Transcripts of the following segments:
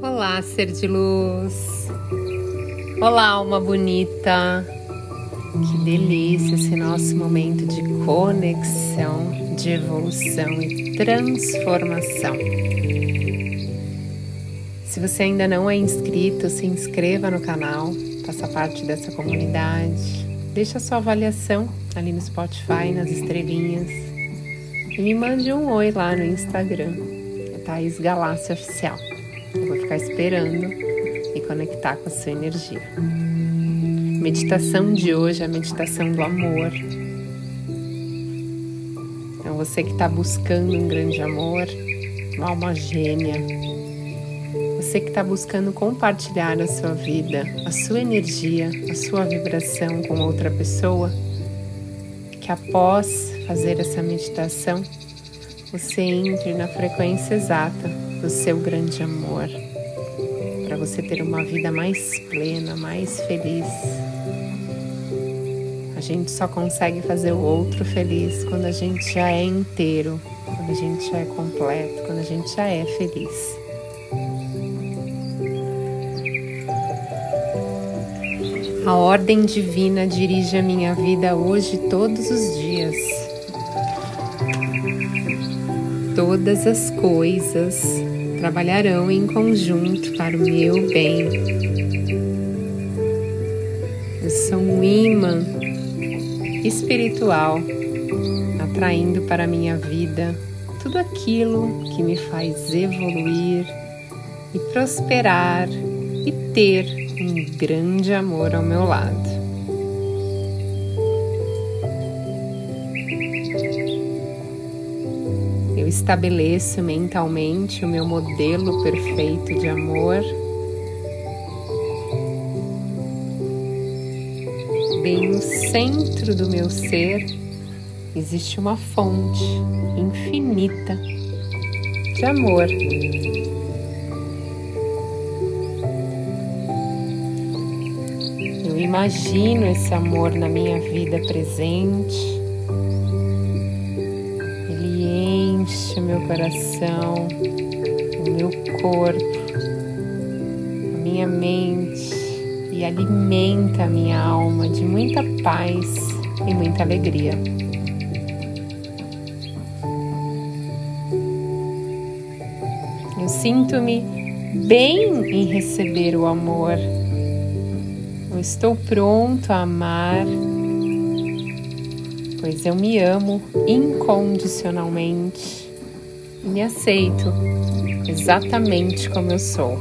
Olá, ser de luz. Olá, alma bonita. Que delícia esse nosso momento de conexão, de evolução e transformação. Se você ainda não é inscrito, se inscreva no canal, faça parte dessa comunidade. Deixa sua avaliação ali no Spotify, nas estrelinhas. E me mande um oi lá no Instagram. É Thaís Galácia Oficial. Eu vou ficar esperando e conectar com a sua energia. Meditação de hoje é a meditação do amor. Então, você que está buscando um grande amor, uma alma gêmea, você que está buscando compartilhar a sua vida, a sua energia, a sua vibração com outra pessoa, que após fazer essa meditação, você entre na frequência exata do seu grande amor, para você ter uma vida mais plena, mais feliz. A gente só consegue fazer o outro feliz quando a gente já é inteiro, quando a gente já é completo, quando a gente já é feliz. A ordem divina dirige a minha vida hoje todos os dias. Todas as coisas trabalharão em conjunto para o meu bem. Eu sou um imã espiritual atraindo para a minha vida tudo aquilo que me faz evoluir e prosperar e ter um grande amor ao meu lado. Eu estabeleço mentalmente o meu modelo perfeito de amor. Bem no centro do meu ser existe uma fonte infinita de amor. Eu imagino esse amor na minha vida presente. Meu coração, o meu corpo, a minha mente e alimenta a minha alma de muita paz e muita alegria. Eu sinto-me bem em receber o amor. Eu estou pronto a amar pois eu me amo incondicionalmente me aceito exatamente como eu sou.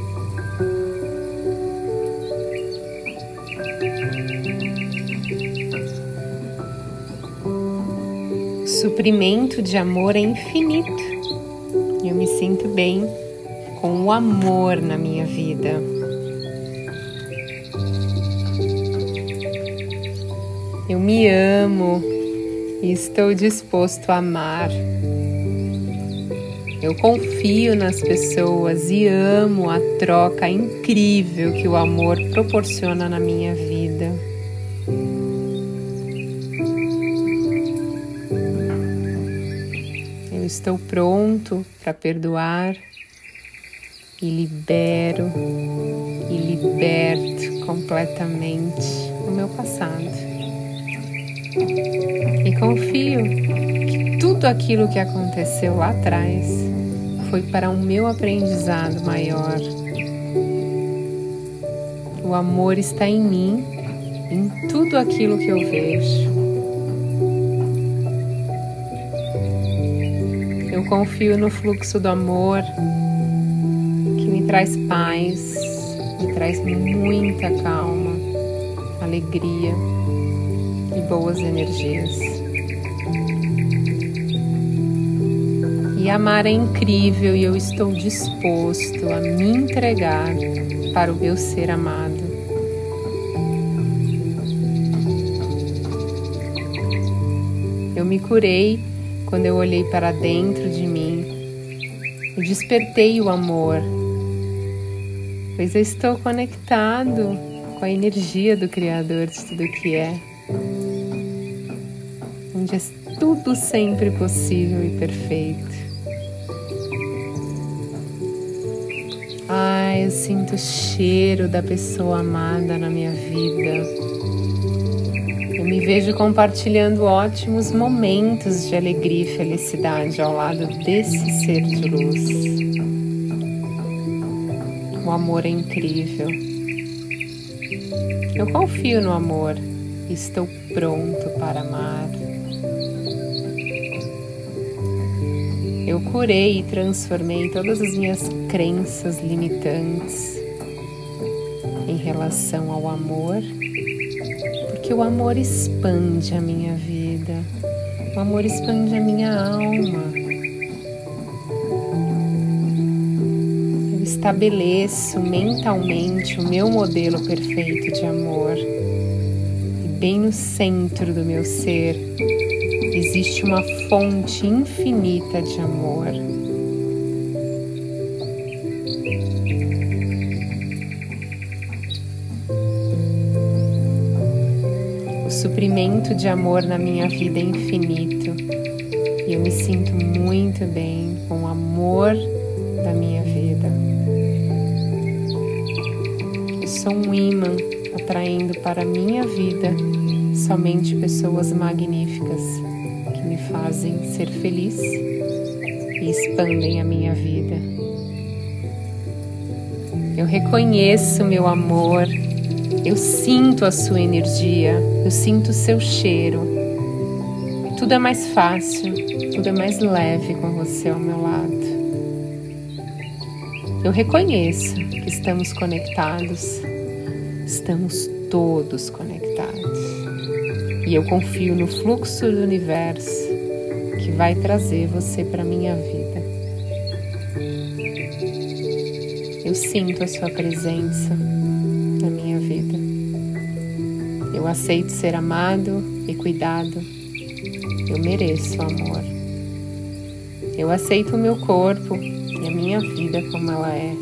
Suprimento de amor é infinito eu me sinto bem com o amor na minha vida. Eu me amo e estou disposto a amar. Eu confio nas pessoas e amo a troca incrível que o amor proporciona na minha vida. Eu estou pronto para perdoar e libero e liberto completamente o meu passado. E confio que tudo aquilo que aconteceu lá atrás foi para um meu aprendizado maior. O amor está em mim, em tudo aquilo que eu vejo. Eu confio no fluxo do amor que me traz paz, me traz muita calma, alegria e boas energias. E amar é incrível e eu estou disposto a me entregar para o meu ser amado. Eu me curei quando eu olhei para dentro de mim e despertei o amor, pois eu estou conectado com a energia do Criador de tudo que é onde é tudo sempre possível e perfeito. Eu sinto o cheiro da pessoa amada na minha vida. Eu me vejo compartilhando ótimos momentos de alegria e felicidade ao lado desse ser de luz. O amor é incrível. Eu confio no amor e estou pronto para amar. Eu curei e transformei todas as minhas crenças limitantes em relação ao amor, porque o amor expande a minha vida, o amor expande a minha alma. Eu estabeleço mentalmente o meu modelo perfeito de amor, e bem no centro do meu ser existe uma fonte infinita de amor. O suprimento de amor na minha vida é infinito e eu me sinto muito bem com o amor da minha vida. Eu sou um imã atraindo para a minha vida somente pessoas magníficas fazem ser feliz e expandem a minha vida. Eu reconheço meu amor, eu sinto a sua energia, eu sinto o seu cheiro. Tudo é mais fácil, tudo é mais leve com você ao meu lado. Eu reconheço que estamos conectados, estamos todos conectados. E eu confio no fluxo do universo que vai trazer você para minha vida. Eu sinto a sua presença na minha vida. Eu aceito ser amado e cuidado. Eu mereço amor. Eu aceito o meu corpo e a minha vida como ela é.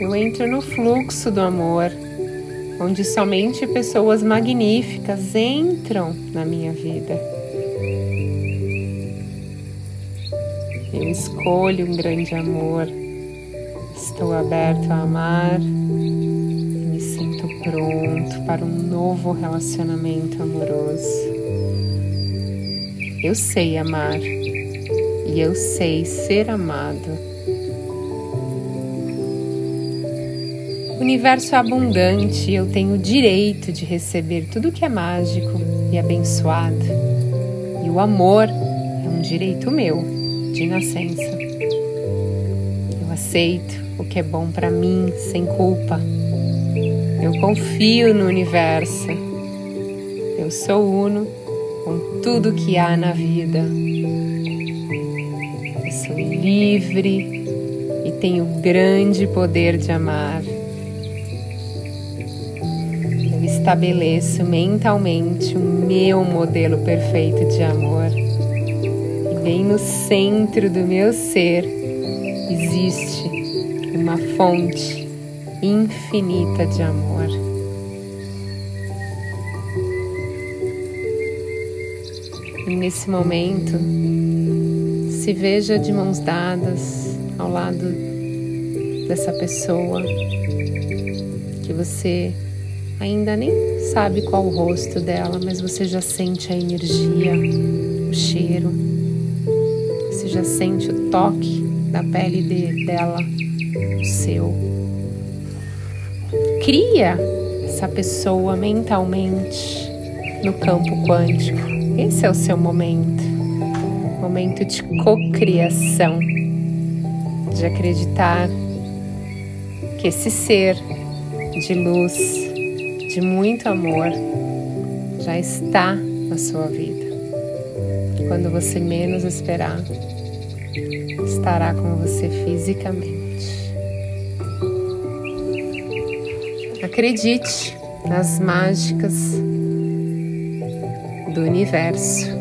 Eu entro no fluxo do amor onde somente pessoas magníficas entram na minha vida. Eu escolho um grande amor, estou aberto a amar e me sinto pronto para um novo relacionamento amoroso. Eu sei amar e eu sei ser amado. O universo é abundante eu tenho o direito de receber tudo que é mágico e abençoado. E o amor é um direito meu, de nascença. Eu aceito o que é bom para mim sem culpa. Eu confio no universo. Eu sou uno com tudo que há na vida. Eu sou livre e tenho grande poder de amar estabeleço mentalmente o meu modelo perfeito de amor. E bem no centro do meu ser existe uma fonte infinita de amor. E nesse momento, se veja de mãos dadas ao lado dessa pessoa que você ainda nem sabe qual o rosto dela, mas você já sente a energia, o cheiro, você já sente o toque da pele de, dela, o seu. Cria essa pessoa mentalmente no campo quântico. Esse é o seu momento, momento de cocriação, de acreditar que esse ser de luz de muito amor já está na sua vida. Quando você menos esperar, estará com você fisicamente. Acredite nas mágicas do universo.